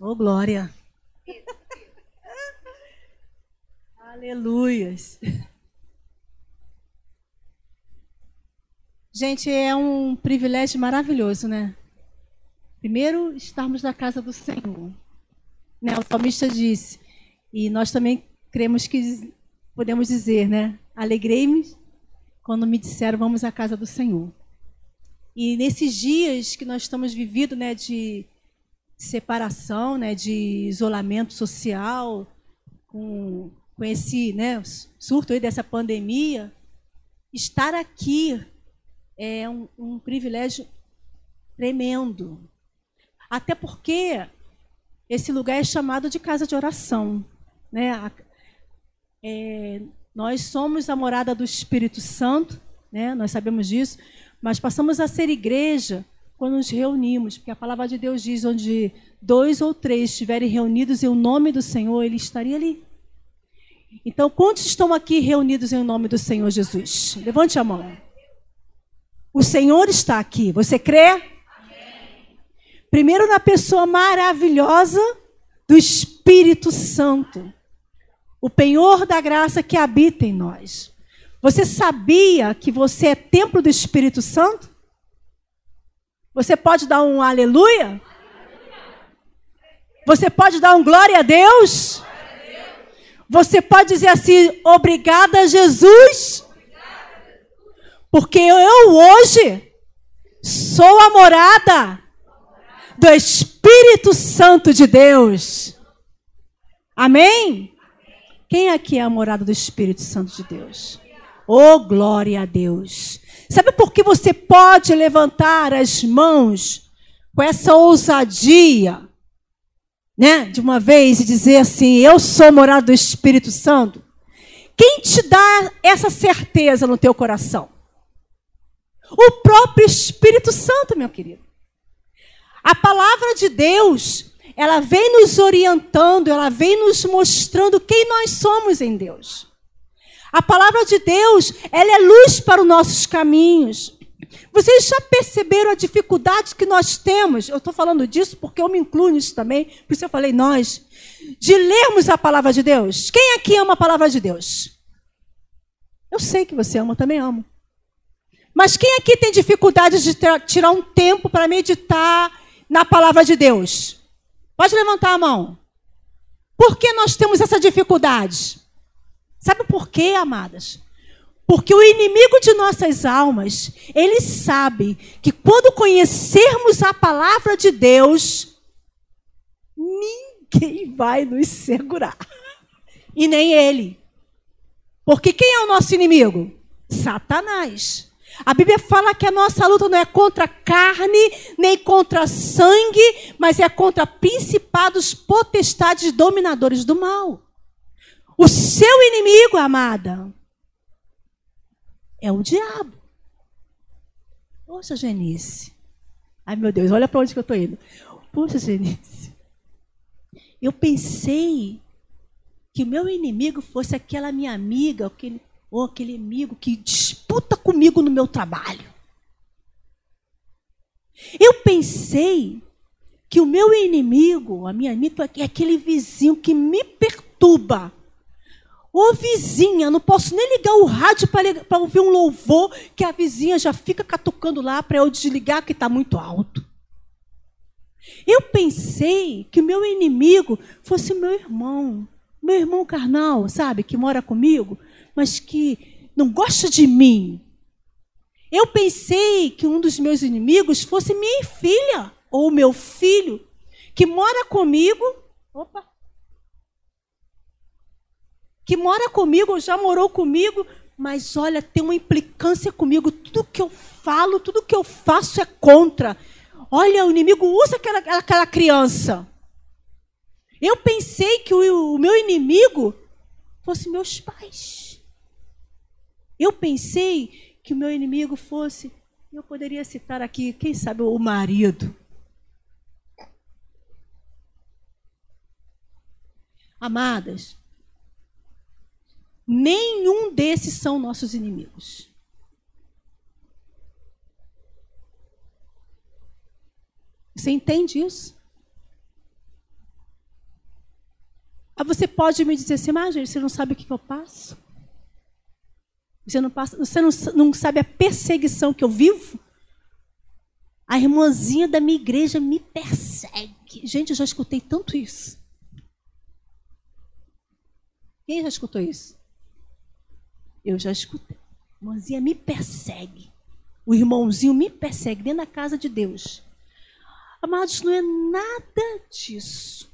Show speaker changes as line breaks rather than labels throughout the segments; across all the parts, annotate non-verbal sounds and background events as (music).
Oh, glória. Aleluias. Gente, é um privilégio maravilhoso, né? Primeiro, estarmos na casa do Senhor. Né? O salmista disse, e nós também cremos que podemos dizer, né? Alegrei-me quando me disseram vamos à casa do Senhor. E nesses dias que nós estamos vivendo, né, de separação, né, de isolamento social, com, com esse né, surto aí dessa pandemia, estar aqui é um, um privilégio tremendo. Até porque esse lugar é chamado de casa de oração. Né? É, nós somos a morada do Espírito Santo, né? nós sabemos disso, mas passamos a ser igreja quando nos reunimos, porque a palavra de Deus diz: onde dois ou três estiverem reunidos em o nome do Senhor, Ele estaria ali. Então, quantos estão aqui reunidos em nome do Senhor Jesus? Levante a mão. O Senhor está aqui. Você crê? Primeiro, na pessoa maravilhosa do Espírito Santo, o penhor da graça que habita em nós. Você sabia que você é templo do Espírito Santo? Você pode dar um aleluia? Você pode dar um glória a Deus? Você pode dizer assim: obrigada, Jesus, porque eu hoje sou a morada do Espírito Santo de Deus. Amém? Quem aqui é a morada do Espírito Santo de Deus? Oh, glória a Deus. Sabe por que você pode levantar as mãos com essa ousadia, né? De uma vez e dizer assim: Eu sou morado do Espírito Santo. Quem te dá essa certeza no teu coração? O próprio Espírito Santo, meu querido. A palavra de Deus, ela vem nos orientando, ela vem nos mostrando quem nós somos em Deus. A palavra de Deus, ela é luz para os nossos caminhos. Vocês já perceberam a dificuldade que nós temos? Eu estou falando disso porque eu me incluo nisso também, por isso eu falei nós, de lermos a palavra de Deus. Quem aqui ama a palavra de Deus? Eu sei que você ama, também amo. Mas quem aqui tem dificuldade de tirar um tempo para meditar na palavra de Deus? Pode levantar a mão. Por que nós temos essa dificuldade? Sabe por quê, amadas? Porque o inimigo de nossas almas, ele sabe que quando conhecermos a palavra de Deus, ninguém vai nos segurar. E nem ele. Porque quem é o nosso inimigo? Satanás. A Bíblia fala que a nossa luta não é contra carne, nem contra sangue, mas é contra principados, potestades, dominadores do mal. O seu inimigo, amada, é o diabo. Poxa, Genice. Ai, meu Deus, olha para onde que eu estou indo. Poxa, Genice. Eu pensei que o meu inimigo fosse aquela minha amiga, aquele, ou aquele amigo que disputa comigo no meu trabalho. Eu pensei que o meu inimigo, a minha amiga, é aquele vizinho que me perturba Ô vizinha, não posso nem ligar o rádio para ouvir um louvor, que a vizinha já fica catucando lá para eu desligar que está muito alto. Eu pensei que o meu inimigo fosse o meu irmão, meu irmão carnal, sabe, que mora comigo, mas que não gosta de mim. Eu pensei que um dos meus inimigos fosse minha filha ou meu filho, que mora comigo. Opa, que mora comigo, já morou comigo, mas olha, tem uma implicância comigo. Tudo que eu falo, tudo que eu faço é contra. Olha, o inimigo usa aquela, aquela criança. Eu pensei que o, o meu inimigo fosse meus pais. Eu pensei que o meu inimigo fosse, eu poderia citar aqui, quem sabe, o marido. Amadas, Nenhum desses são nossos inimigos. Você entende isso? Aí você pode me dizer assim, mas você não sabe o que eu passo? Você não, passa, você não, não sabe a perseguição que eu vivo? A irmãzinha da minha igreja me persegue. Gente, eu já escutei tanto isso. Quem já escutou isso? Eu já escutei. A irmãzinha me persegue. O irmãozinho me persegue dentro da casa de Deus. Amados, não é nada disso.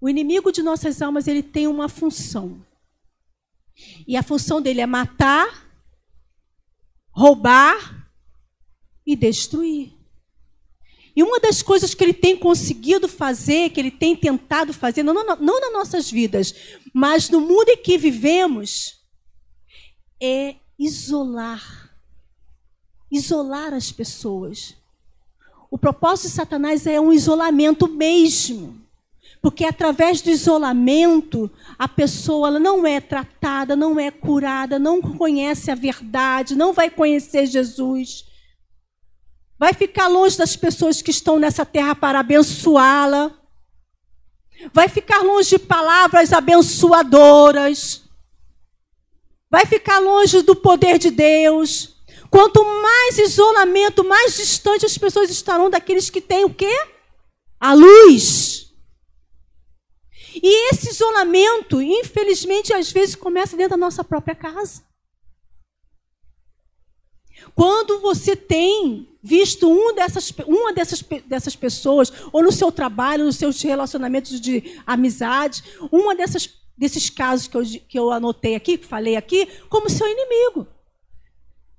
O inimigo de nossas almas, ele tem uma função. E a função dele é matar, roubar e destruir. E uma das coisas que ele tem conseguido fazer, que ele tem tentado fazer, não, não, não nas nossas vidas, mas no mundo em que vivemos, é isolar. Isolar as pessoas. O propósito de Satanás é um isolamento mesmo. Porque através do isolamento, a pessoa não é tratada, não é curada, não conhece a verdade, não vai conhecer Jesus. Vai ficar longe das pessoas que estão nessa terra para abençoá-la. Vai ficar longe de palavras abençoadoras. Vai ficar longe do poder de Deus. Quanto mais isolamento, mais distante as pessoas estarão daqueles que têm o quê? A luz. E esse isolamento, infelizmente, às vezes começa dentro da nossa própria casa. Quando você tem visto um dessas, uma dessas, dessas pessoas, ou no seu trabalho, nos seus relacionamentos de amizade, uma dessas, desses casos que eu, que eu anotei aqui, que falei aqui, como seu inimigo.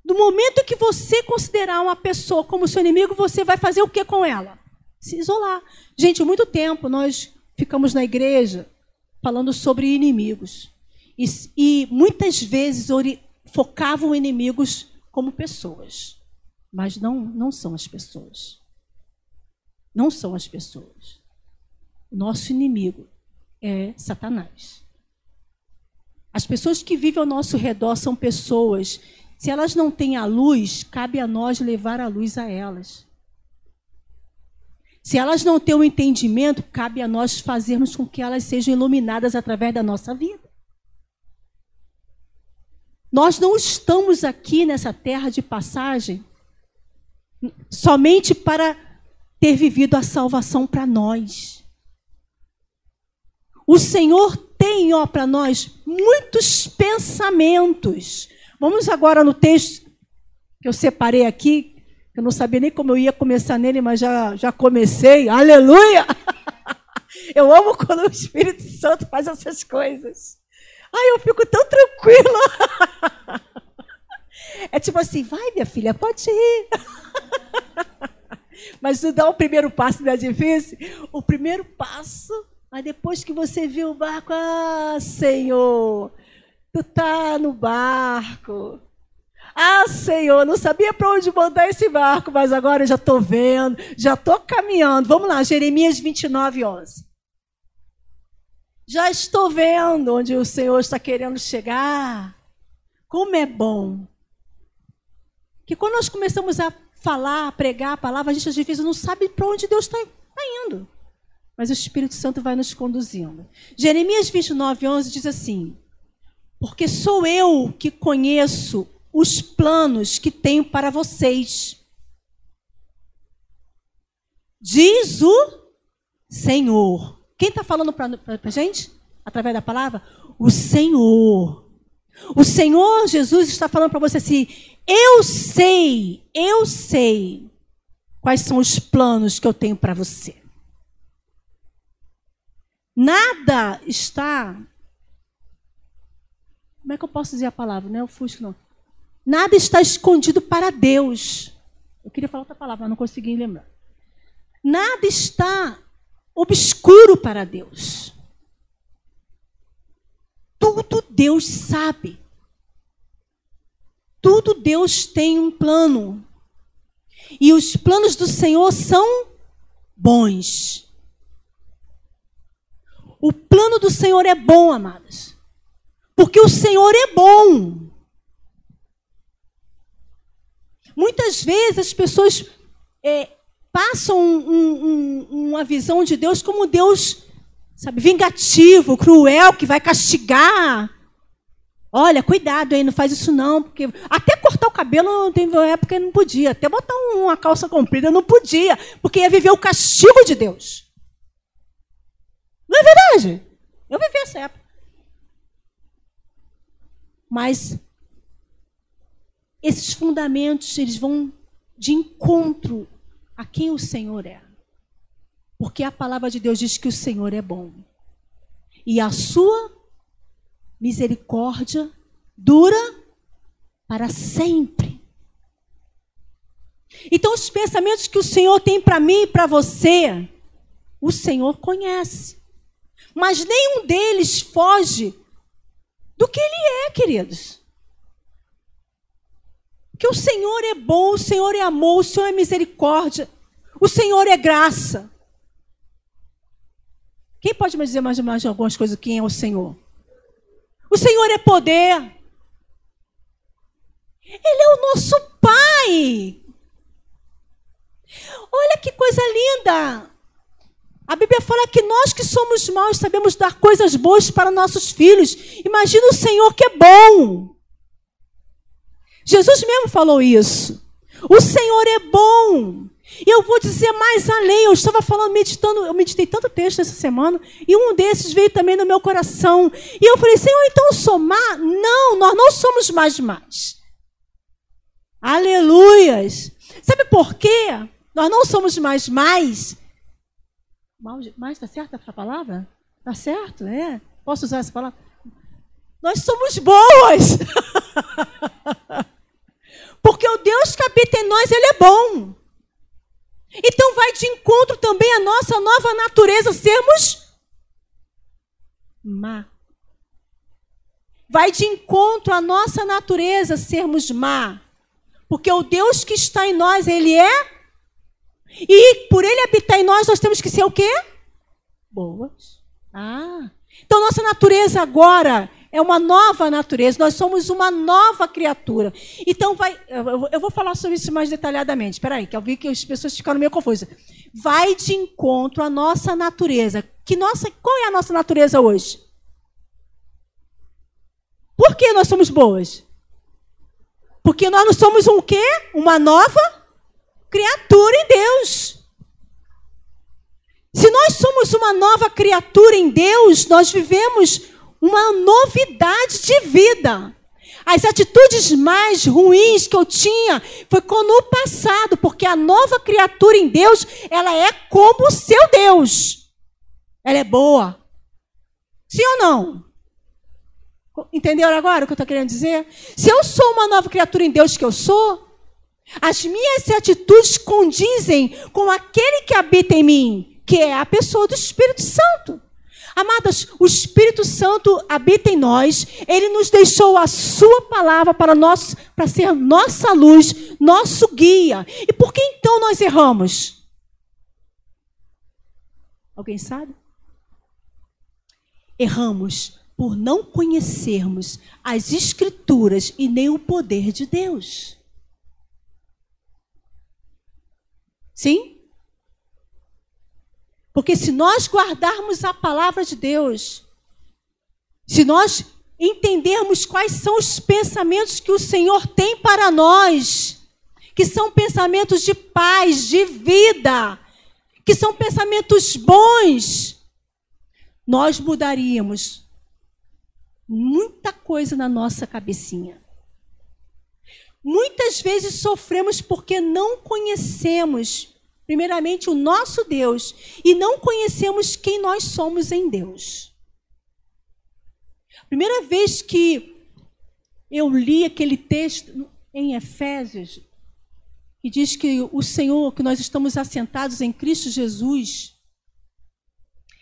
Do momento que você considerar uma pessoa como seu inimigo, você vai fazer o que com ela? Se isolar. Gente, muito tempo nós ficamos na igreja falando sobre inimigos. E, e muitas vezes focavam inimigos como pessoas. Mas não, não são as pessoas. Não são as pessoas. Nosso inimigo é Satanás. As pessoas que vivem ao nosso redor são pessoas. Se elas não têm a luz, cabe a nós levar a luz a elas. Se elas não têm o um entendimento, cabe a nós fazermos com que elas sejam iluminadas através da nossa vida. Nós não estamos aqui nessa terra de passagem somente para ter vivido a salvação para nós. O Senhor tem, ó, para nós muitos pensamentos. Vamos agora no texto que eu separei aqui, eu não sabia nem como eu ia começar nele, mas já, já comecei. Aleluia! (laughs) Eu amo quando o Espírito Santo faz essas coisas. Ai, eu fico tão tranquila. É tipo assim, vai minha filha, pode ir. Mas tu dá o primeiro passo não é difícil? O primeiro passo, aí depois que você viu o barco, ah, Senhor, tu tá no barco. Ah, Senhor, não sabia para onde mandar esse barco, mas agora eu já estou vendo, já estou caminhando. Vamos lá, Jeremias 29, 11. Já estou vendo onde o Senhor está querendo chegar. Como é bom. Que quando nós começamos a falar, a pregar a palavra, a gente às vezes não sabe para onde Deus está indo. Mas o Espírito Santo vai nos conduzindo. Jeremias 29, 11 diz assim: Porque sou eu que conheço os planos que tenho para vocês. Diz o Senhor. Quem está falando para a gente? Através da palavra? O Senhor. O Senhor Jesus está falando para você assim: eu sei, eu sei quais são os planos que eu tenho para você. Nada está. Como é que eu posso dizer a palavra? Não é o fusco, não. Nada está escondido para Deus. Eu queria falar outra palavra, mas não consegui lembrar. Nada está obscuro para Deus. Tudo Deus sabe. Tudo Deus tem um plano. E os planos do Senhor são bons. O plano do Senhor é bom, amados. Porque o Senhor é bom. Muitas vezes as pessoas é, passam um, um, uma visão de Deus como Deus sabe, vingativo, cruel, que vai castigar. Olha, cuidado aí, não faz isso não, porque até cortar o cabelo teve uma época não podia, até botar uma calça comprida não podia, porque ia viver o castigo de Deus. Não é verdade? Eu vivi essa época. Mas esses fundamentos, eles vão de encontro a quem o Senhor é. Porque a palavra de Deus diz que o Senhor é bom. E a sua misericórdia dura para sempre. Então, os pensamentos que o Senhor tem para mim e para você, o Senhor conhece. Mas nenhum deles foge do que Ele é, queridos. Que o Senhor é bom, o Senhor é amor, o Senhor é misericórdia, o Senhor é graça. Quem pode me dizer mais, mais algumas coisas? Quem é o Senhor? O Senhor é poder. Ele é o nosso Pai. Olha que coisa linda. A Bíblia fala que nós que somos maus sabemos dar coisas boas para nossos filhos. Imagina o Senhor que é bom. Jesus mesmo falou isso. O Senhor é bom. E eu vou dizer mais além. Eu estava falando, meditando, eu meditei tanto texto essa semana, e um desses veio também no meu coração. E eu falei, Senhor, então somar? Não, nós não somos mais mais. Aleluias. Sabe por quê? Nós não somos mais mais. Mais está certa a palavra? Está certo? É. Posso usar essa palavra? Nós somos boas. (laughs) Porque o Deus que habita em nós, Ele é bom. Então vai de encontro também a nossa nova natureza sermos má. Vai de encontro a nossa natureza sermos má. Porque o Deus que está em nós, Ele é. E por Ele habitar em nós, nós temos que ser o quê? Boas. Ah. Então nossa natureza agora é uma nova natureza, nós somos uma nova criatura. Então, vai, eu vou falar sobre isso mais detalhadamente. Espera aí, que eu vi que as pessoas ficaram meio confusas. Vai de encontro à nossa natureza. Que nossa, qual é a nossa natureza hoje? Por que nós somos boas? Porque nós não somos um quê? Uma nova criatura em Deus. Se nós somos uma nova criatura em Deus, nós vivemos uma novidade de vida. As atitudes mais ruins que eu tinha foi quando no passado, porque a nova criatura em Deus, ela é como o seu Deus. Ela é boa. Sim ou não? Entenderam agora o que eu estou querendo dizer? Se eu sou uma nova criatura em Deus que eu sou, as minhas atitudes condizem com aquele que habita em mim, que é a pessoa do Espírito Santo. Amadas, o Espírito Santo habita em nós, ele nos deixou a sua palavra para nós, para ser nossa luz, nosso guia. E por que então nós erramos? Alguém sabe? Erramos por não conhecermos as escrituras e nem o poder de Deus. Sim? Porque se nós guardarmos a palavra de Deus, se nós entendermos quais são os pensamentos que o Senhor tem para nós, que são pensamentos de paz, de vida, que são pensamentos bons, nós mudaríamos muita coisa na nossa cabecinha. Muitas vezes sofremos porque não conhecemos primeiramente, o nosso Deus e não conhecemos quem nós somos em Deus. Primeira vez que eu li aquele texto em Efésios, que diz que o Senhor, que nós estamos assentados em Cristo Jesus,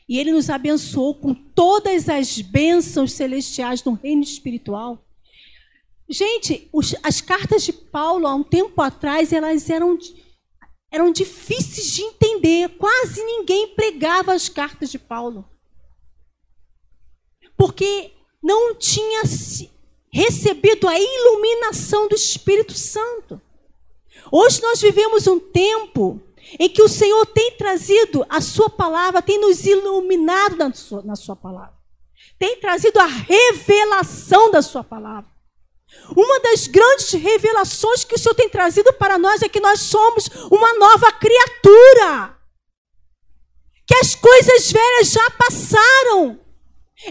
e Ele nos abençoou com todas as bênçãos celestiais no reino espiritual. Gente, os, as cartas de Paulo, há um tempo atrás, elas eram eram difíceis de entender. Quase ninguém pregava as cartas de Paulo. Porque não tinha recebido a iluminação do Espírito Santo. Hoje nós vivemos um tempo em que o Senhor tem trazido a sua palavra, tem nos iluminado na sua, na sua palavra, tem trazido a revelação da sua palavra. Uma das grandes revelações que o Senhor tem trazido para nós é que nós somos uma nova criatura. Que as coisas velhas já passaram.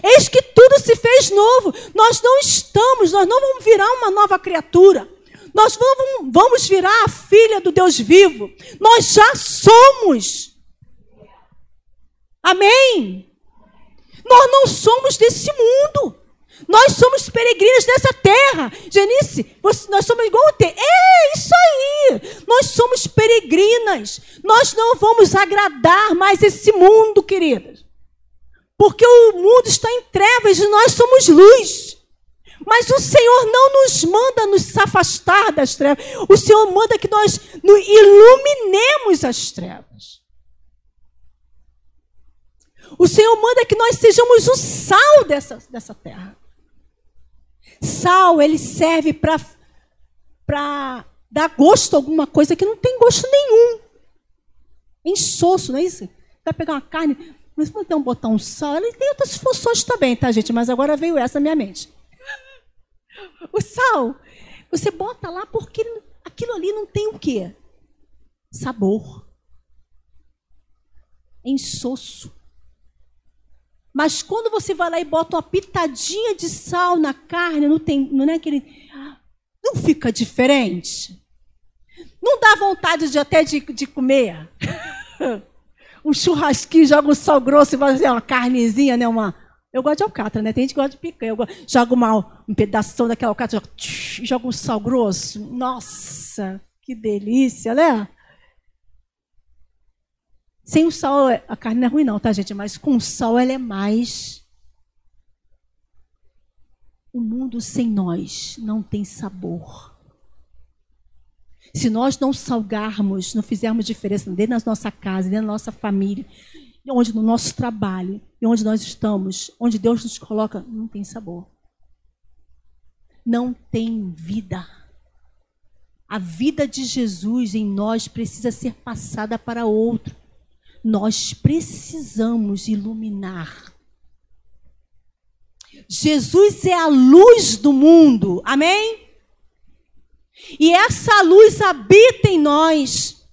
Eis que tudo se fez novo. Nós não estamos, nós não vamos virar uma nova criatura. Nós vamos, vamos virar a filha do Deus vivo. Nós já somos. Amém? Nós não somos desse mundo. Nós somos peregrinos dessa terra. Genice, nós somos igual a. É isso aí. Nós somos peregrinas. Nós não vamos agradar mais esse mundo, queridas. Porque o mundo está em trevas e nós somos luz. Mas o Senhor não nos manda nos afastar das trevas. O Senhor manda que nós iluminemos as trevas. O Senhor manda que nós sejamos o sal dessa, dessa terra. Sal, ele serve para dar gosto a alguma coisa que não tem gosto nenhum. Insosso, não é isso? Vai pegar uma carne, mas então botar um sal, ele tem outras funções também, tá, gente? Mas agora veio essa na minha mente. O sal, você bota lá porque aquilo ali não tem o quê? Sabor. É. Mas quando você vai lá e bota uma pitadinha de sal na carne, não tem, não é aquele, não fica diferente. Não dá vontade de até de, de comer. (laughs) um churrasquinho, joga um sal grosso e vai fazer uma carnezinha, né? Uma, eu gosto de alcatra, né? Tem gente que gosta de picanha. Eu gosto, jogo uma, um pedaço daquela alcatra, joga, joga um sal grosso. Nossa, que delícia, né? Sem o sal, a carne não é ruim não, tá, gente? Mas com sal ela é mais. O mundo sem nós não tem sabor. Se nós não salgarmos, não fizermos diferença dentro da nossa casa, dentro da nossa família, onde no nosso trabalho e onde nós estamos, onde Deus nos coloca, não tem sabor. Não tem vida. A vida de Jesus em nós precisa ser passada para outro. Nós precisamos iluminar. Jesus é a luz do mundo. Amém? E essa luz habita em nós.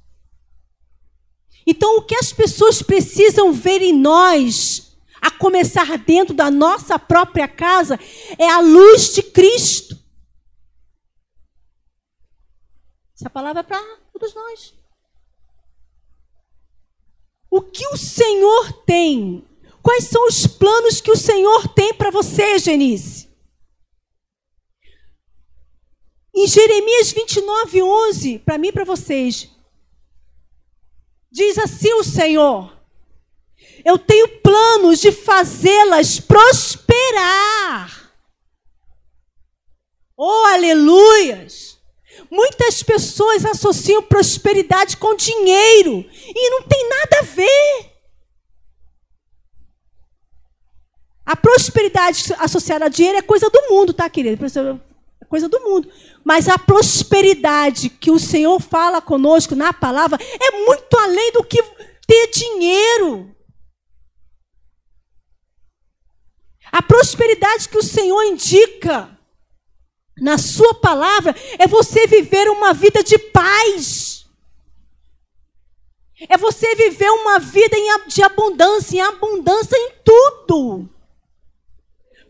Então, o que as pessoas precisam ver em nós, a começar dentro da nossa própria casa, é a luz de Cristo. Essa palavra é para todos nós. O que o Senhor tem? Quais são os planos que o Senhor tem para você, Genice? Em Jeremias 29, 11, para mim e para vocês, diz assim o Senhor: Eu tenho planos de fazê-las prosperar. Oh, aleluias! Muitas pessoas associam prosperidade com dinheiro e não tem nada a ver. A prosperidade associada a dinheiro é coisa do mundo, tá, querido? É coisa do mundo. Mas a prosperidade que o Senhor fala conosco na palavra é muito além do que ter dinheiro. A prosperidade que o Senhor indica na Sua palavra é você viver uma vida de paz. É você viver uma vida de abundância, em abundância em tudo.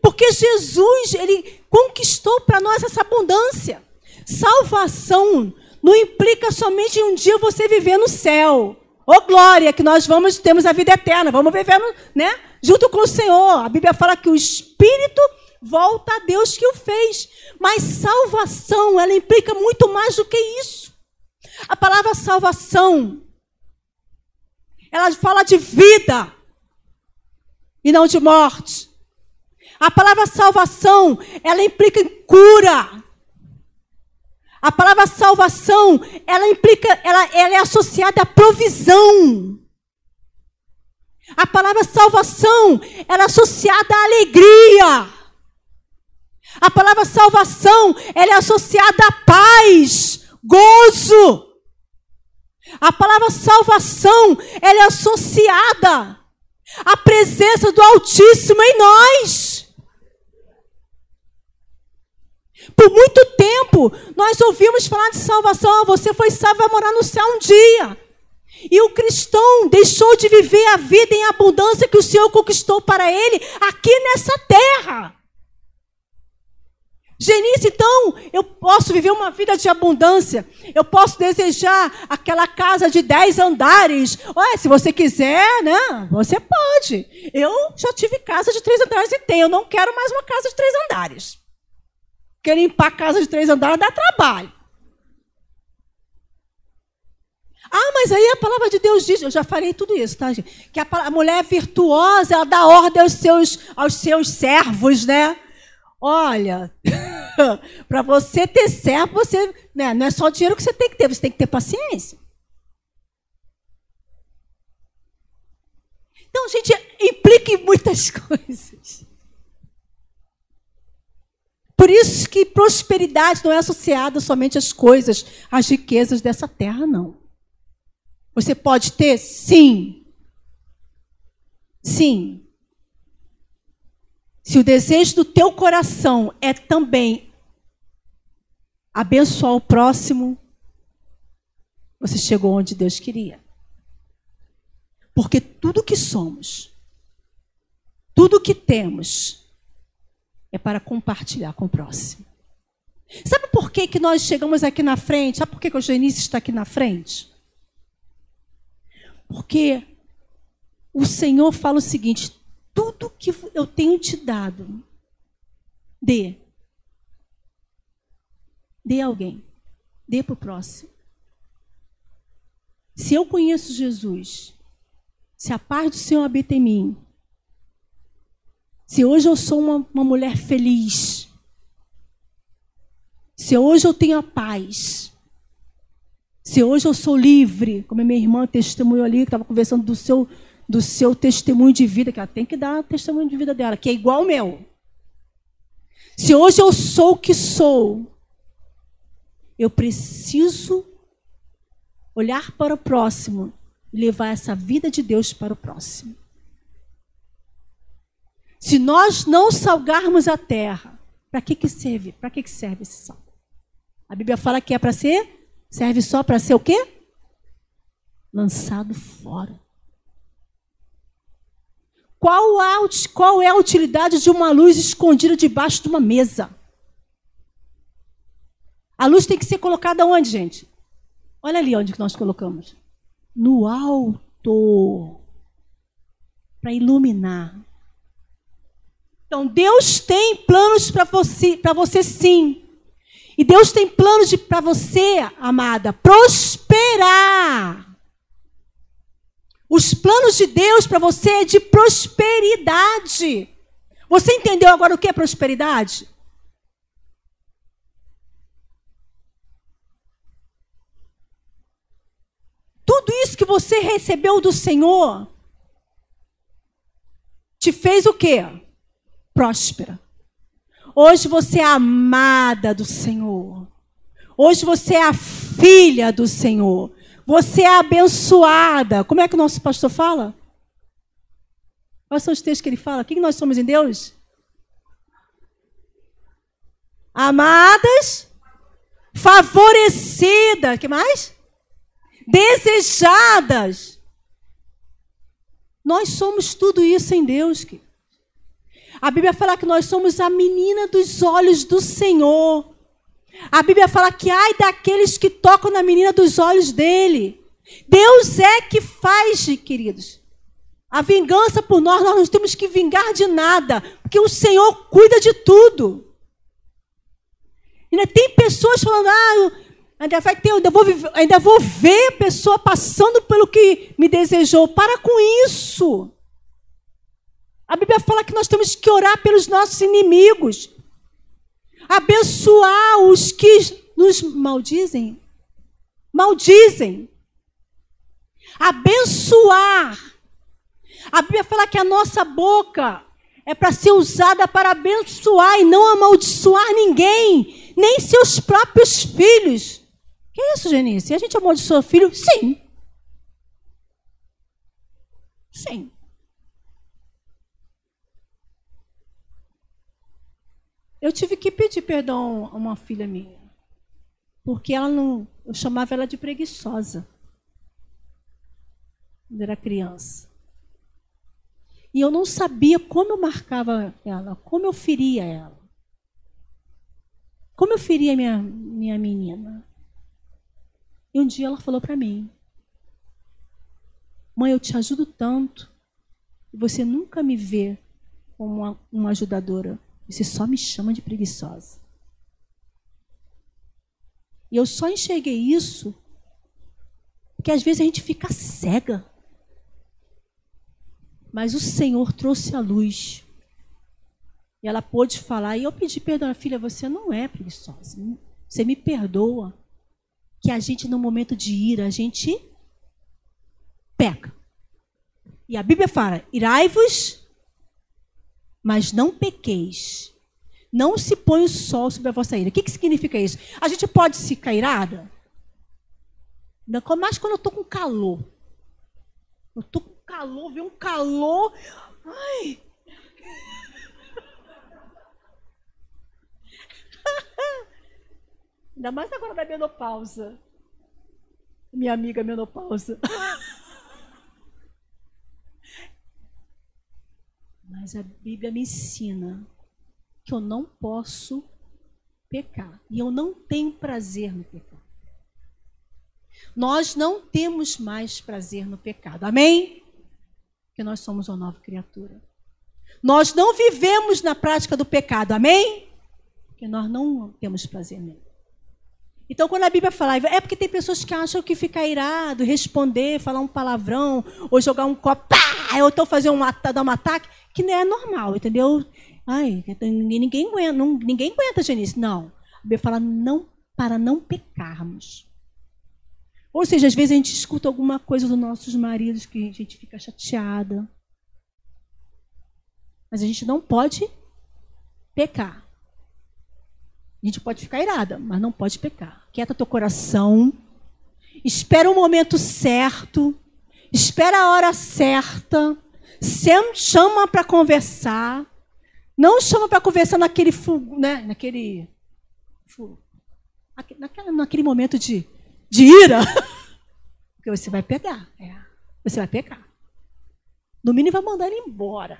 Porque Jesus, ele conquistou para nós essa abundância. Salvação não implica somente um dia você viver no céu. Ô glória, que nós vamos temos a vida eterna, vamos viver, né, junto com o Senhor. A Bíblia fala que o espírito volta a Deus que o fez. Mas salvação, ela implica muito mais do que isso. A palavra salvação, ela fala de vida e não de morte. A palavra salvação, ela implica em cura. A palavra salvação, ela implica, ela, ela é associada à provisão. A palavra salvação, ela é associada à alegria. A palavra salvação, ela é associada a paz, gozo. A palavra salvação, ela é associada à presença do Altíssimo em nós. Por muito tempo, nós ouvimos falar de salvação. Você foi salvo, vai morar no céu um dia. E o cristão deixou de viver a vida em abundância que o Senhor conquistou para ele aqui nessa terra. Genice, então, eu posso viver uma vida de abundância. Eu posso desejar aquela casa de dez andares. Olha, se você quiser, né? Você pode. Eu já tive casa de três andares e tenho. Eu não quero mais uma casa de três andares. Porque limpar casa de três andares dá trabalho. Ah, mas aí a palavra de Deus diz, eu já falei tudo isso, tá, gente? Que a, a mulher virtuosa, ela dá ordem aos seus, aos seus servos, né? Olha, (laughs) para você ter servo, você, né, não é só o dinheiro que você tem que ter, você tem que ter paciência. Então, gente, implica em muitas (laughs) coisas. Por isso que prosperidade não é associada somente às coisas, às riquezas dessa terra, não. Você pode ter? Sim. Sim. Se o desejo do teu coração é também abençoar o próximo, você chegou onde Deus queria. Porque tudo que somos, tudo que temos, é para compartilhar com o próximo. Sabe por que, que nós chegamos aqui na frente? Sabe por que, que o Genice está aqui na frente? Porque o Senhor fala o seguinte: tudo que eu tenho te dado, dê. Dê a alguém. Dê para o próximo. Se eu conheço Jesus, se a paz do Senhor habita em mim, se hoje eu sou uma, uma mulher feliz, se hoje eu tenho a paz, se hoje eu sou livre, como a minha irmã testemunhou ali, que estava conversando do seu do seu testemunho de vida, que ela tem que dar testemunho de vida dela, que é igual ao meu. Se hoje eu sou o que sou, eu preciso olhar para o próximo e levar essa vida de Deus para o próximo. Se nós não salgarmos a terra, para que, que serve? Para que, que serve esse sal? A Bíblia fala que é para ser, serve só para ser o quê? Lançado fora. Qual, a, qual é a utilidade de uma luz escondida debaixo de uma mesa? A luz tem que ser colocada onde, gente? Olha ali onde nós colocamos. No alto. Para iluminar. Então, Deus tem planos para você, para você sim. E Deus tem planos para você, amada, prosperar. Os planos de Deus para você é de prosperidade. Você entendeu agora o que é prosperidade? Tudo isso que você recebeu do Senhor te fez o quê? Próspera. Hoje você é amada do Senhor. Hoje você é a filha do Senhor. Você é abençoada. Como é que o nosso pastor fala? Quais são os textos que ele fala? O que nós somos em Deus? Amadas, favorecidas, que mais? Desejadas. Nós somos tudo isso em Deus. A Bíblia fala que nós somos a menina dos olhos do Senhor. A Bíblia fala que ai daqueles que tocam na menina dos olhos dele. Deus é que faz, queridos. A vingança por nós, nós não temos que vingar de nada, porque o Senhor cuida de tudo. Ainda tem pessoas falando, ah, ainda vai ter, ainda vou, ainda vou ver a pessoa passando pelo que me desejou. Para com isso. A Bíblia fala que nós temos que orar pelos nossos inimigos abençoar os que nos maldizem. Maldizem. Abençoar. A Bíblia fala que a nossa boca é para ser usada para abençoar e não amaldiçoar ninguém, nem seus próprios filhos. Que isso, Genice? A gente amaldiçoa filho? Sim. Sim. Eu tive que pedir perdão a uma filha minha. Porque ela não. Eu chamava ela de preguiçosa. Quando era criança. E eu não sabia como eu marcava ela, como eu feria ela. Como eu feria minha, minha menina. E um dia ela falou para mim: Mãe, eu te ajudo tanto. Você nunca me vê como uma, uma ajudadora. Você só me chama de preguiçosa. E eu só enxerguei isso porque às vezes a gente fica cega. Mas o Senhor trouxe a luz. E ela pôde falar. E eu pedi perdão, filha, você não é preguiçosa. Você me perdoa. Que a gente, no momento de ira, a gente peca. E a Bíblia fala: irai-vos mas não pequeis. Não se põe o sol sobre a vossa ira. O que, que significa isso? A gente pode se cairada? Mais quando eu estou com calor. Eu estou com calor, vem um calor. Ai. (laughs) Ainda mais agora da menopausa. Minha amiga menopausa. (laughs) Mas a Bíblia me ensina que eu não posso pecar. E eu não tenho prazer no pecado. Nós não temos mais prazer no pecado. Amém? Porque nós somos uma nova criatura. Nós não vivemos na prática do pecado. Amém? Porque nós não temos prazer nele. Então, quando a Bíblia fala, é porque tem pessoas que acham que ficar irado, responder, falar um palavrão, ou jogar um copo, pá, ou então fazer um, dar um ataque, que não é normal, entendeu? Ai, ninguém, ninguém aguenta, não, ninguém aguenta, Genice. Não. A Bíblia fala não, para não pecarmos. Ou seja, às vezes a gente escuta alguma coisa dos nossos maridos que a gente fica chateada. Mas a gente não pode pecar. A gente pode ficar irada, mas não pode pecar. Quieta teu coração. Espera o momento certo. Espera a hora certa. Chama para conversar. Não chama para conversar naquele, né, naquele, naquele, naquele momento de, de ira. (laughs) Porque você vai pegar. É. Você vai pegar. No mínimo vai mandar ele embora.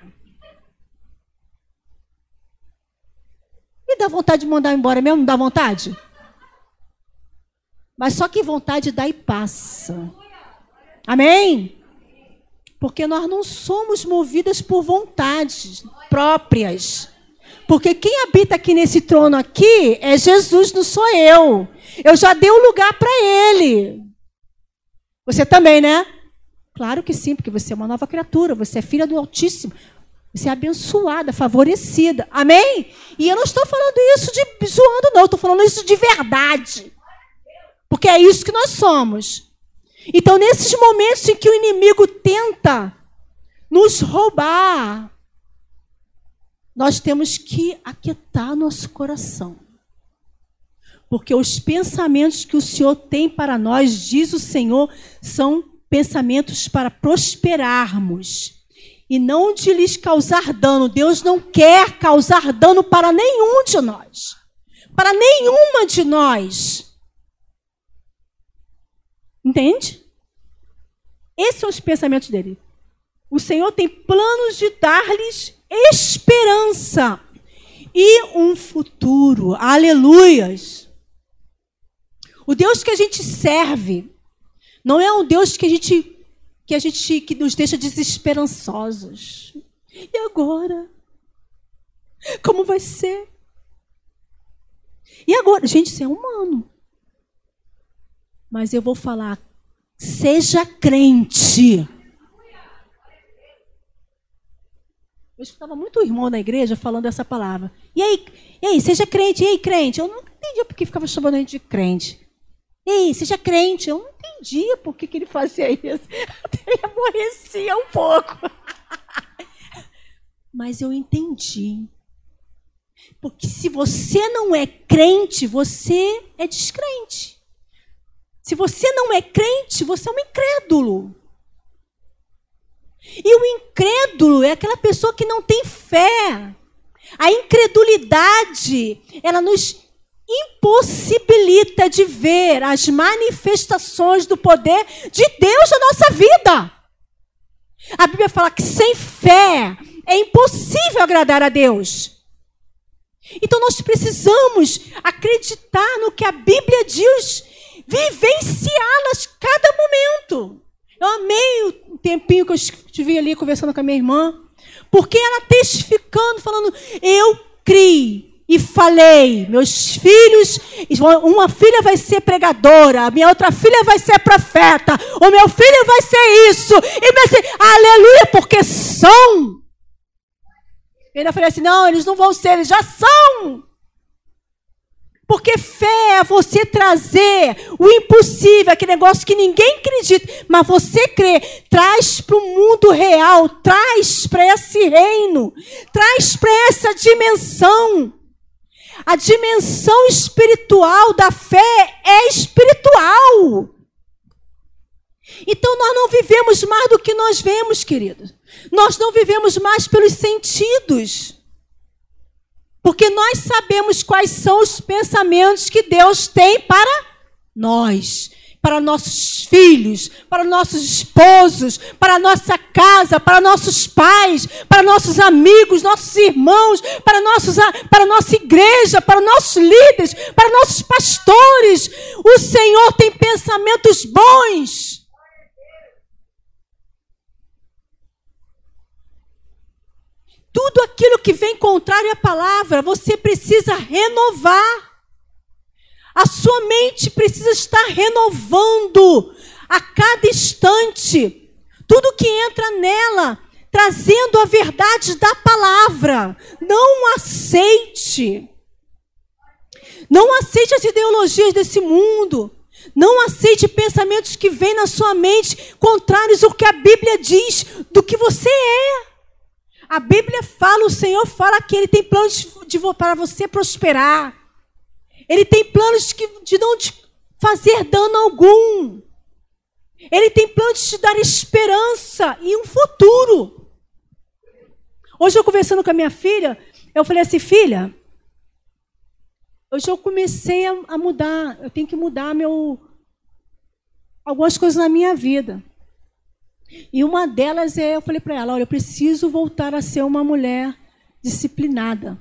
E dá vontade de mandar embora mesmo? Não dá vontade? Mas só que vontade dá e passa. Amém? Porque nós não somos movidas por vontades próprias. Porque quem habita aqui nesse trono aqui é Jesus, não sou eu. Eu já dei o um lugar para ele. Você também, né? Claro que sim, porque você é uma nova criatura, você é filha do Altíssimo. Você é abençoada, favorecida. Amém? E eu não estou falando isso de zoando, não. Estou falando isso de verdade. Porque é isso que nós somos. Então, nesses momentos em que o inimigo tenta nos roubar, nós temos que aquietar nosso coração. Porque os pensamentos que o Senhor tem para nós, diz o Senhor, são pensamentos para prosperarmos e não de lhes causar dano. Deus não quer causar dano para nenhum de nós. Para nenhuma de nós. Entende? Esses são os pensamentos dele. O Senhor tem planos de dar-lhes esperança e um futuro. Aleluias. O Deus que a gente serve não é um Deus que a gente que a gente que nos deixa desesperançosos. E agora? Como vai ser? E agora? Gente, isso é humano. Mas eu vou falar, seja crente. Eu escutava muito irmão na igreja falando essa palavra. E aí, e aí, seja crente, e aí, crente? Eu não entendia porque ficava chamando a gente de crente. Ei, seja crente. Eu não entendia por que, ele fazia isso. (laughs) Até aborrecia um pouco. (laughs) Mas eu entendi. Porque se você não é crente, você é descrente. Se você não é crente, você é um incrédulo. E o incrédulo é aquela pessoa que não tem fé. A incredulidade, ela nos impossibilita de ver as manifestações do poder de Deus na nossa vida. A Bíblia fala que sem fé é impossível agradar a Deus. Então nós precisamos acreditar no que a Bíblia diz, vivenciá-las cada momento. Eu amei o tempinho que eu estive ali conversando com a minha irmã, porque ela testificando, falando: Eu criei e falei: Meus filhos, uma filha vai ser pregadora, minha outra filha vai ser profeta, o meu filho vai ser isso, e vai ser, aleluia, porque são. Eu ainda falei assim: Não, eles não vão ser, eles já são. Porque fé é você trazer o impossível, aquele negócio que ninguém acredita, mas você crê, traz para o mundo real, traz para esse reino, traz para essa dimensão. A dimensão espiritual da fé é espiritual. Então nós não vivemos mais do que nós vemos, queridos. Nós não vivemos mais pelos sentidos. Porque nós sabemos quais são os pensamentos que Deus tem para nós, para nossos filhos, para nossos esposos, para nossa casa, para nossos pais, para nossos amigos, nossos irmãos, para, nossos, para nossa igreja, para nossos líderes, para nossos pastores. O Senhor tem pensamentos bons. Tudo aquilo que vem contrário à palavra, você precisa renovar. A sua mente precisa estar renovando a cada instante. Tudo que entra nela, trazendo a verdade da palavra. Não aceite. Não aceite as ideologias desse mundo. Não aceite pensamentos que vêm na sua mente contrários ao que a Bíblia diz do que você é. A Bíblia fala, o Senhor fala que Ele tem planos de, de para você prosperar. Ele tem planos de, de não te fazer dano algum. Ele tem planos de te dar esperança e um futuro. Hoje eu conversando com a minha filha, eu falei assim, filha, hoje eu comecei a, a mudar, eu tenho que mudar meu algumas coisas na minha vida. E uma delas é, eu falei para ela, olha, eu preciso voltar a ser uma mulher disciplinada.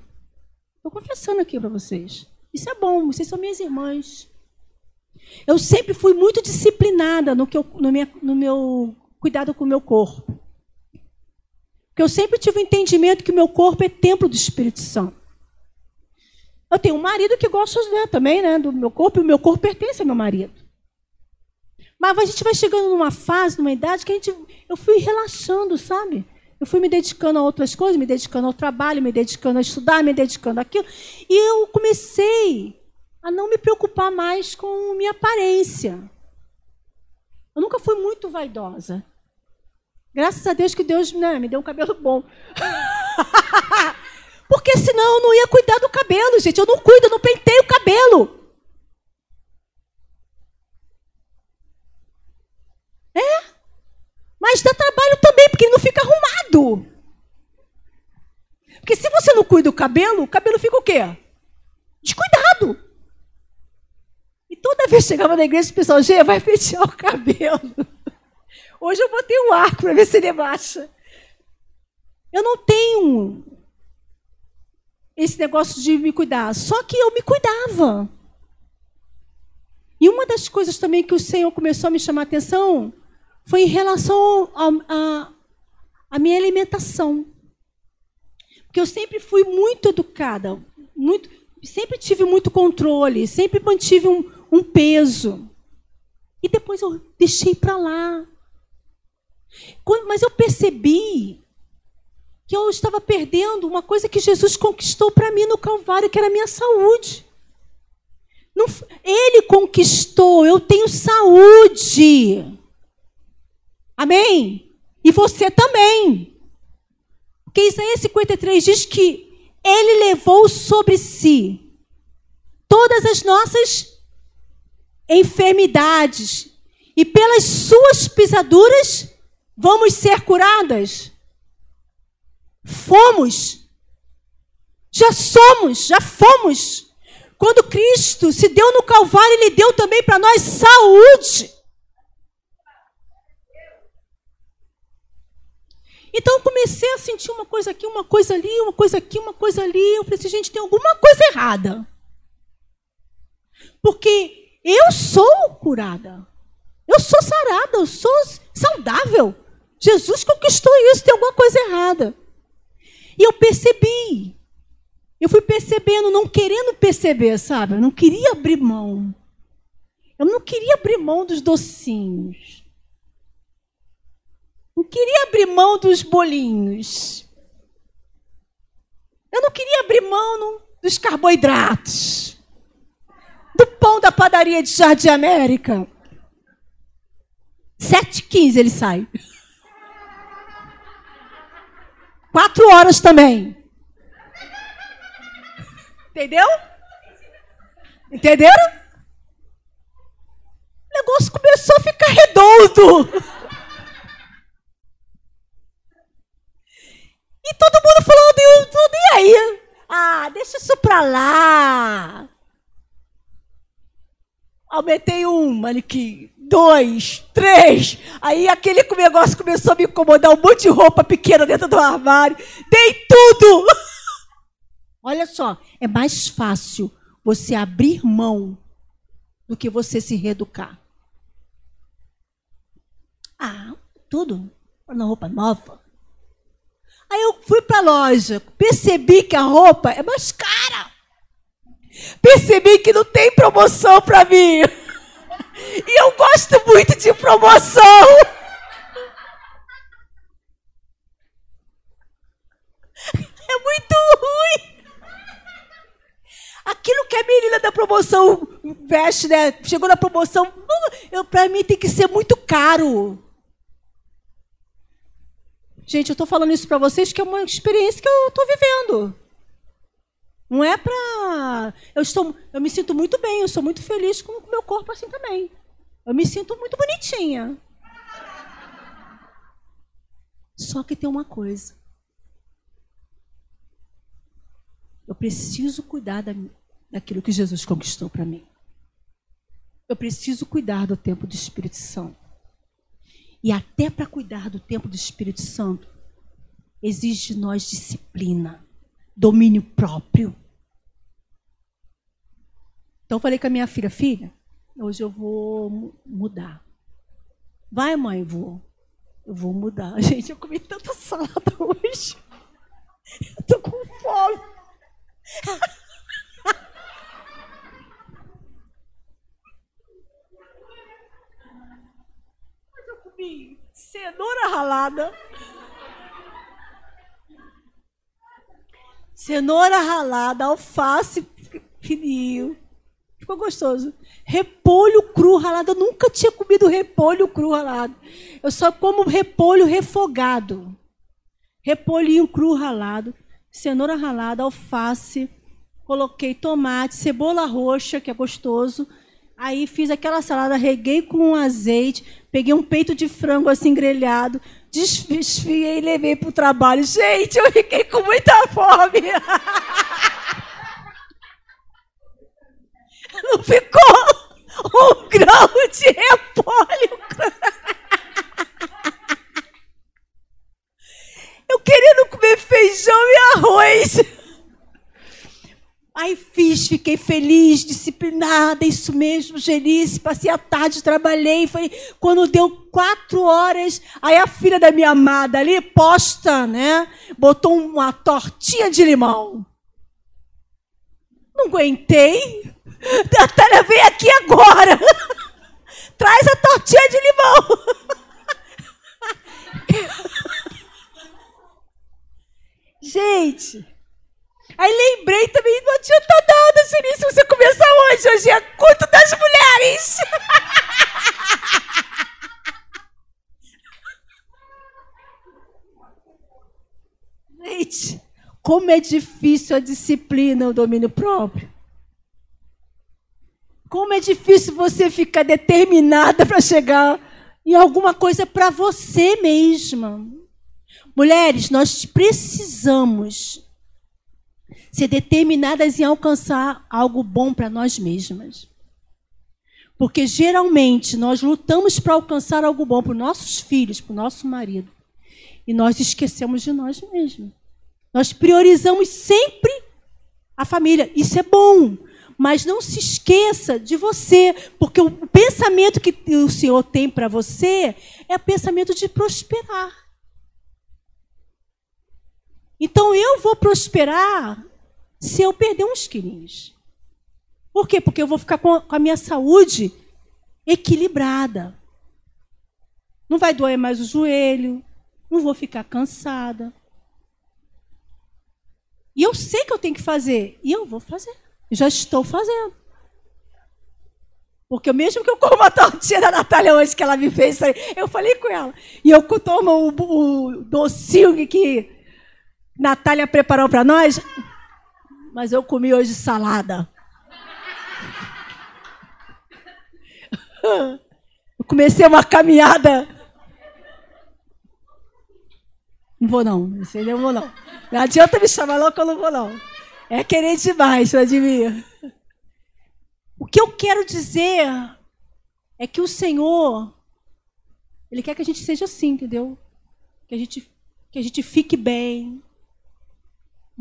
Estou confessando aqui para vocês. Isso é bom, vocês são minhas irmãs. Eu sempre fui muito disciplinada no, que eu, no, minha, no meu cuidado com o meu corpo. Porque eu sempre tive o entendimento que o meu corpo é templo do Espírito Santo. Eu tenho um marido que gosta né, também né, do meu corpo, e o meu corpo pertence ao meu marido. Mas a gente vai chegando numa fase, numa idade que a gente, eu fui relaxando, sabe? Eu fui me dedicando a outras coisas, me dedicando ao trabalho, me dedicando a estudar, me dedicando àquilo. E eu comecei a não me preocupar mais com minha aparência. Eu nunca fui muito vaidosa. Graças a Deus que Deus né, me deu um cabelo bom. (laughs) Porque senão eu não ia cuidar do cabelo, gente. Eu não cuido, eu não penteio o cabelo. É. Mas dá trabalho também, porque ele não fica arrumado. Porque se você não cuida do cabelo, o cabelo fica o quê? Descuidado. E toda vez que chegava na igreja, o pessoal, Gê, vai pentear o cabelo. (laughs) Hoje eu botei um arco para ver se ele baixa. Eu não tenho esse negócio de me cuidar. Só que eu me cuidava. E uma das coisas também que o Senhor começou a me chamar a atenção foi em relação à minha alimentação. Porque eu sempre fui muito educada, muito, sempre tive muito controle, sempre mantive um, um peso. E depois eu deixei para lá. Quando, mas eu percebi que eu estava perdendo uma coisa que Jesus conquistou para mim no Calvário, que era a minha saúde. Não, ele conquistou, eu tenho saúde. Amém? E você também. Porque Isaías 53 diz que ele levou sobre si todas as nossas enfermidades, e pelas suas pisaduras vamos ser curadas. Fomos, já somos, já fomos. Quando Cristo se deu no Calvário, Ele deu também para nós saúde. Então eu comecei a sentir uma coisa aqui, uma coisa ali, uma coisa aqui, uma coisa ali. Eu falei assim, gente, tem alguma coisa errada. Porque eu sou curada. Eu sou sarada, eu sou saudável. Jesus conquistou isso, tem alguma coisa errada. E eu percebi. Eu fui percebendo, não querendo perceber, sabe? Eu não queria abrir mão. Eu não queria abrir mão dos docinhos. Não queria abrir mão dos bolinhos. Eu não queria abrir mão dos carboidratos. Do pão da padaria de Jardim América. 7h15 ele sai. Quatro horas também. Entendeu? Entenderam? O negócio começou a ficar redondo. (laughs) E todo mundo falando, tudo, e aí? Ah, deixa isso pra lá. Aumentei um manequim, dois, três. Aí aquele negócio começou a me incomodar, um monte de roupa pequena dentro do armário. Dei tudo. (laughs) Olha só, é mais fácil você abrir mão do que você se reeducar. Ah, tudo. Uma roupa nova. Aí eu fui para a loja, percebi que a roupa é mais cara. Percebi que não tem promoção para mim. E eu gosto muito de promoção. É muito ruim. Aquilo que a menina da promoção veste, né? Chegou na promoção, para mim tem que ser muito caro. Gente, eu estou falando isso para vocês que é uma experiência que eu estou vivendo. Não é para. Eu, estou... eu me sinto muito bem, eu sou muito feliz com o meu corpo assim também. Eu me sinto muito bonitinha. Só que tem uma coisa. Eu preciso cuidar da... daquilo que Jesus conquistou para mim. Eu preciso cuidar do tempo do Espírito Santo. E até para cuidar do tempo do Espírito Santo, exige de nós disciplina, domínio próprio. Então eu falei com a minha filha, filha, hoje eu vou mudar. Vai, mãe, vou. Eu vou mudar. (laughs) Gente, eu comi tanta salada (laughs) hoje. Eu tô com fome. Cenoura ralada. Cenoura ralada, alface fininho. Ficou gostoso. Repolho cru ralado. Eu nunca tinha comido repolho cru ralado. Eu só como repolho refogado. Repolhinho cru ralado, cenoura ralada, alface. Coloquei tomate, cebola roxa, que é gostoso. Aí fiz aquela salada, reguei com azeite, Peguei um peito de frango assim grelhado, desfiei e levei para o trabalho. Gente, eu fiquei com muita fome. (laughs) Não ficou um grão de repolho. (laughs) Eu querendo comer feijão e arroz. Aí fiz, fiquei feliz, disciplinada, isso mesmo, Genice. Passei a tarde, trabalhei. Foi quando deu quatro horas, aí a filha da minha amada ali, posta, né? Botou uma tortinha de limão. Não aguentei. (laughs) Natália, vem aqui agora. (laughs) Traz a tortinha de limão. (laughs) Gente, Aí lembrei também, não adianta nada, Siri, se você começar hoje, hoje é culto das mulheres. Gente, como é difícil a disciplina, o domínio próprio. Como é difícil você ficar determinada para chegar em alguma coisa para você mesma. Mulheres, nós precisamos ser determinadas em alcançar algo bom para nós mesmas. Porque geralmente nós lutamos para alcançar algo bom para os nossos filhos, para o nosso marido. E nós esquecemos de nós mesmos. Nós priorizamos sempre a família. Isso é bom. Mas não se esqueça de você, porque o pensamento que o Senhor tem para você é o pensamento de prosperar. Então eu vou prosperar se eu perder uns quilinhos. Por quê? Porque eu vou ficar com a minha saúde equilibrada. Não vai doer mais o joelho, não vou ficar cansada. E eu sei que eu tenho que fazer, e eu vou fazer. Já estou fazendo. Porque mesmo que eu coma a (laughs) tortinha da Natália hoje, que ela me fez, eu falei com ela. E eu tomo o, o docinho que Natália preparou para nós, mas eu comi hoje salada. Eu comecei uma caminhada. Não vou não, não vou não. Não adianta me chamar louco, eu não vou não. É querer demais, Vladimir. O que eu quero dizer é que o Senhor, Ele quer que a gente seja assim, entendeu? Que a gente, que a gente fique bem,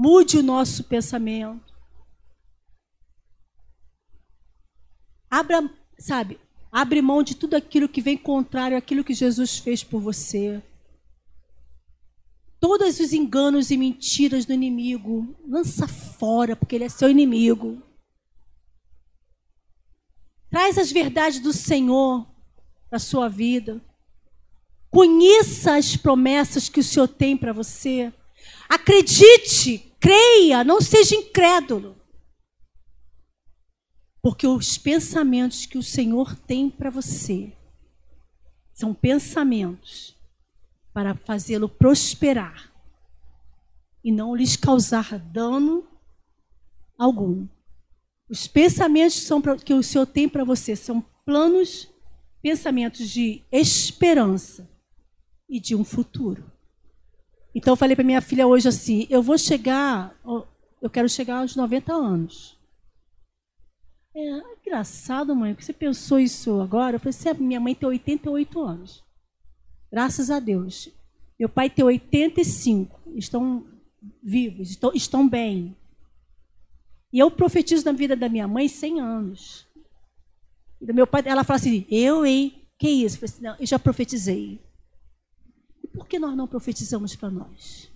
Mude o nosso pensamento. Abra, sabe, abre mão de tudo aquilo que vem contrário àquilo que Jesus fez por você. Todos os enganos e mentiras do inimigo, lança fora, porque ele é seu inimigo. Traz as verdades do Senhor para a sua vida. Conheça as promessas que o Senhor tem para você. Acredite Creia, não seja incrédulo. Porque os pensamentos que o Senhor tem para você são pensamentos para fazê-lo prosperar e não lhes causar dano algum. Os pensamentos que o Senhor tem para você são planos, pensamentos de esperança e de um futuro. Então eu falei para minha filha hoje assim: eu vou chegar, eu quero chegar aos 90 anos. É engraçado, mãe, que você pensou isso agora. Eu falei assim: minha mãe tem 88 anos. Graças a Deus. Meu pai tem 85. Estão vivos, estão, estão bem. E eu profetizo na vida da minha mãe 100 anos. E do meu pai, ela fala assim: eu, hein? Que isso? Eu assim, não, eu já profetizei por que nós não profetizamos para nós?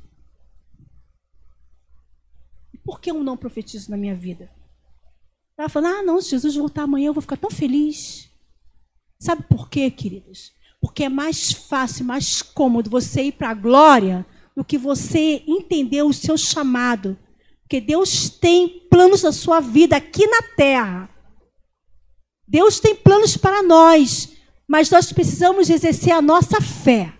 Por que eu não profetizo na minha vida? Ela fala, ah, não, se Jesus voltar amanhã eu vou ficar tão feliz. Sabe por quê, queridos? Porque é mais fácil, mais cômodo você ir para a glória do que você entender o seu chamado. Porque Deus tem planos na sua vida aqui na terra. Deus tem planos para nós, mas nós precisamos exercer a nossa fé.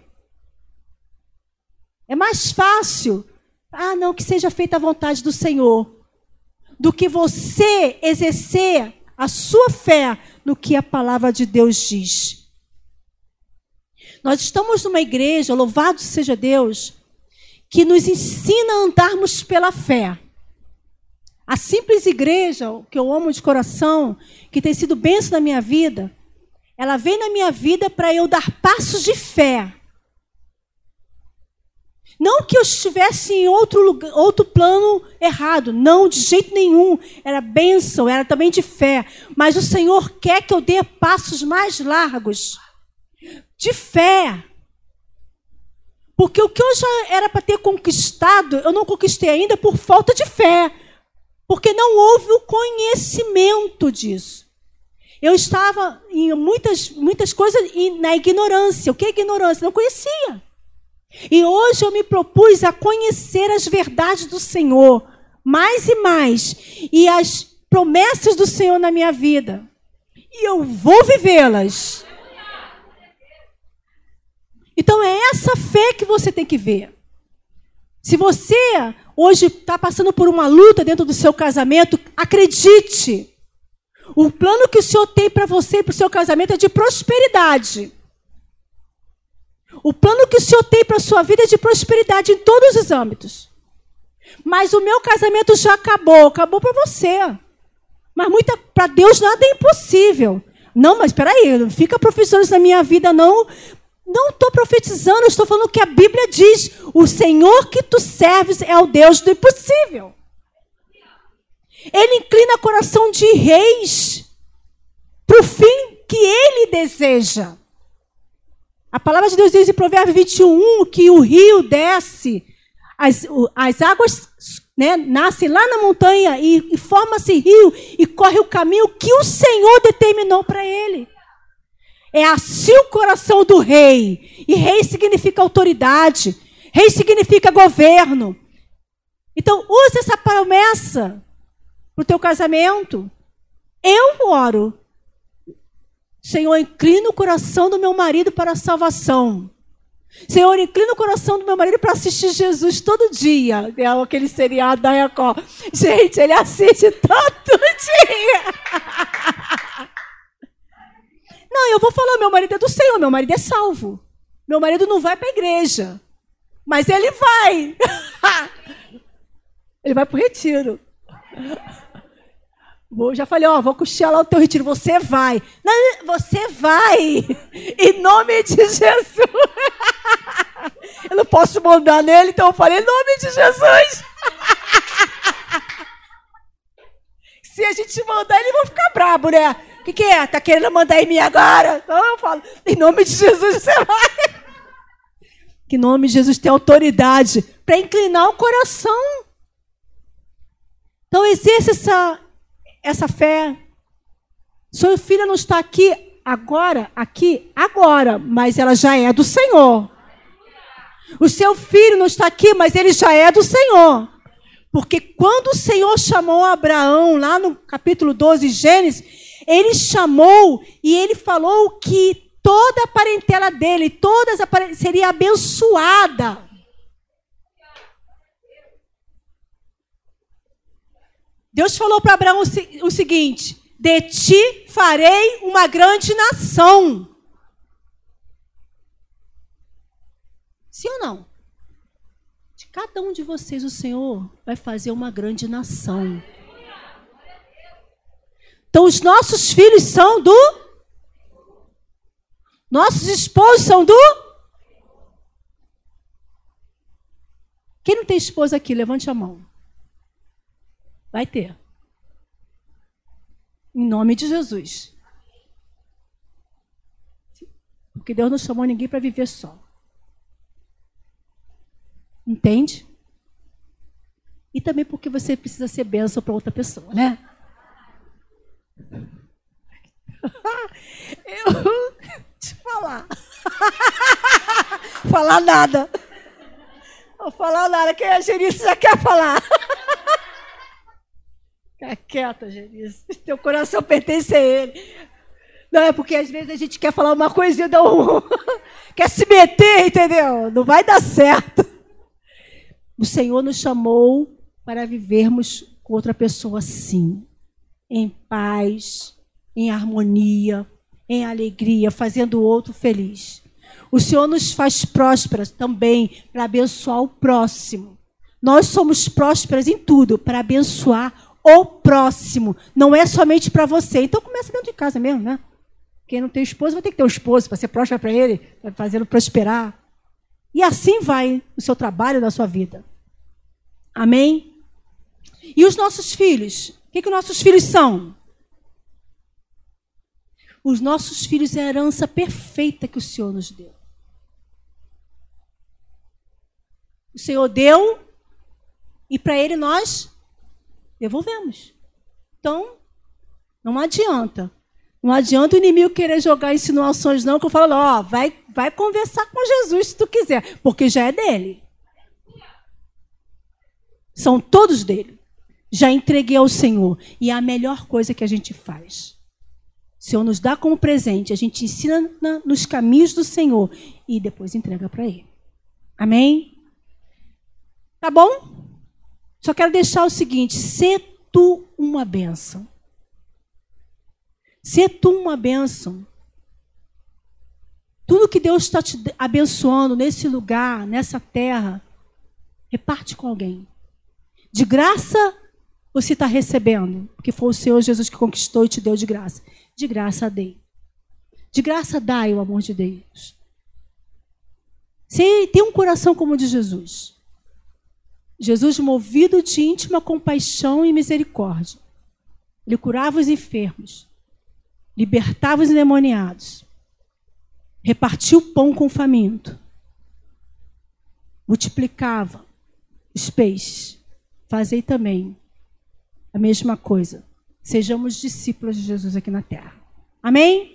É mais fácil, ah, não, que seja feita a vontade do Senhor, do que você exercer a sua fé no que a palavra de Deus diz. Nós estamos numa igreja, louvado seja Deus, que nos ensina a andarmos pela fé. A simples igreja, que eu amo de coração, que tem sido benção na minha vida, ela vem na minha vida para eu dar passos de fé não que eu estivesse em outro, lugar, outro plano errado, não, de jeito nenhum. Era bênção, era também de fé. Mas o Senhor quer que eu dê passos mais largos, de fé. Porque o que eu já era para ter conquistado, eu não conquistei ainda por falta de fé. Porque não houve o conhecimento disso. Eu estava em muitas, muitas coisas na ignorância. O que é ignorância? Não conhecia. E hoje eu me propus a conhecer as verdades do Senhor, mais e mais, e as promessas do Senhor na minha vida. E eu vou vivê-las. Então é essa fé que você tem que ver. Se você hoje está passando por uma luta dentro do seu casamento, acredite. O plano que o Senhor tem para você e para o seu casamento é de prosperidade. O plano que o Senhor tem para a sua vida é de prosperidade em todos os âmbitos. Mas o meu casamento já acabou, acabou para você. Mas para Deus nada é impossível. Não, mas espera aí, não fica professores na minha vida, não. Não estou profetizando, estou falando que a Bíblia diz. O Senhor que tu serves é o Deus do impossível. Ele inclina o coração de reis para o fim que ele deseja. A palavra de Deus diz em Provérbios 21 que o rio desce, as, as águas né, nascem lá na montanha e, e forma-se rio e corre o caminho que o Senhor determinou para ele. É assim o coração do rei. E rei significa autoridade. Rei significa governo. Então, use essa promessa para o teu casamento. Eu oro. Senhor, inclina o coração do meu marido para a salvação. Senhor, inclina o coração do meu marido para assistir Jesus todo dia. É aquele seriado da Record. Gente, ele assiste todo (laughs) dia. Não, eu vou falar, meu marido é do Senhor, meu marido é salvo. Meu marido não vai para a igreja. Mas ele vai. (laughs) ele vai para o retiro. Vou, já falei, ó, vou cochilar o teu retiro. Você vai. Não, você vai. Em nome de Jesus. (laughs) Eu não posso mandar nele, então eu falei, em nome de Jesus. (laughs) Se a gente mandar, ele vai ficar brabo, né? O que, que é? Tá querendo mandar em mim agora? Então eu falo, em nome de Jesus você vai. Que em nome de Jesus tem autoridade para inclinar o coração. Então exerça essa, essa fé. Sua filha não está aqui agora, aqui, agora, mas ela já é do Senhor. O seu filho não está aqui, mas ele já é do Senhor. Porque quando o Senhor chamou Abraão, lá no capítulo 12 de Gênesis, ele chamou e ele falou que toda a parentela dele, todas a parentela, seria abençoada. Deus falou para Abraão o seguinte: De ti farei uma grande nação. Sim ou não? De cada um de vocês, o Senhor vai fazer uma grande nação. Então, os nossos filhos são do. Nossos esposos são do. Quem não tem esposa aqui, levante a mão. Vai ter. Em nome de Jesus. Porque Deus não chamou ninguém para viver só. Entende? E também porque você precisa ser bênção para outra pessoa, né? (laughs) Eu te falar. (laughs) falar nada. Vou falar nada. Quem é Gerice já quer falar. (laughs) Fica quieta, Gerice. Teu coração pertence a ele. Não, é porque às vezes a gente quer falar uma coisinha, dá um... quer se meter, entendeu? Não vai dar certo. O Senhor nos chamou para vivermos com outra pessoa assim em paz, em harmonia, em alegria, fazendo o outro feliz. O Senhor nos faz prósperas também para abençoar o próximo. Nós somos prósperas em tudo para abençoar o próximo. Não é somente para você. Então começa dentro de casa mesmo, né? Quem não tem esposo vai ter que ter um esposo para ser próspero para ele, para fazê-lo prosperar. E assim vai o seu trabalho na sua vida. Amém? E os nossos filhos? Que, que nossos filhos são? Os nossos filhos é a herança perfeita que o Senhor nos deu. O Senhor deu e para Ele nós devolvemos. Então, não adianta. Não adianta o inimigo querer jogar insinuações, não, que eu falo, ó, vai, vai conversar com Jesus se tu quiser, porque já é dele. São todos dele já entreguei ao Senhor. E é a melhor coisa que a gente faz. O Senhor nos dá como presente, a gente ensina na, nos caminhos do Senhor e depois entrega para Ele. Amém? Tá bom? Só quero deixar o seguinte: ser tu uma bênção. Ser tu uma bênção. Tudo que Deus está te abençoando nesse lugar, nessa terra, reparte com alguém. De graça você está recebendo, porque foi o Senhor Jesus que conquistou e te deu de graça. De graça dei. De graça dai o amor de Deus. Se tem um coração como o de Jesus. Jesus movido de íntima compaixão e misericórdia. Ele curava os enfermos, libertava os endemoniados, repartia o pão com o faminto, multiplicava os peixes. Fazei também a mesma coisa. Sejamos discípulos de Jesus aqui na terra. Amém?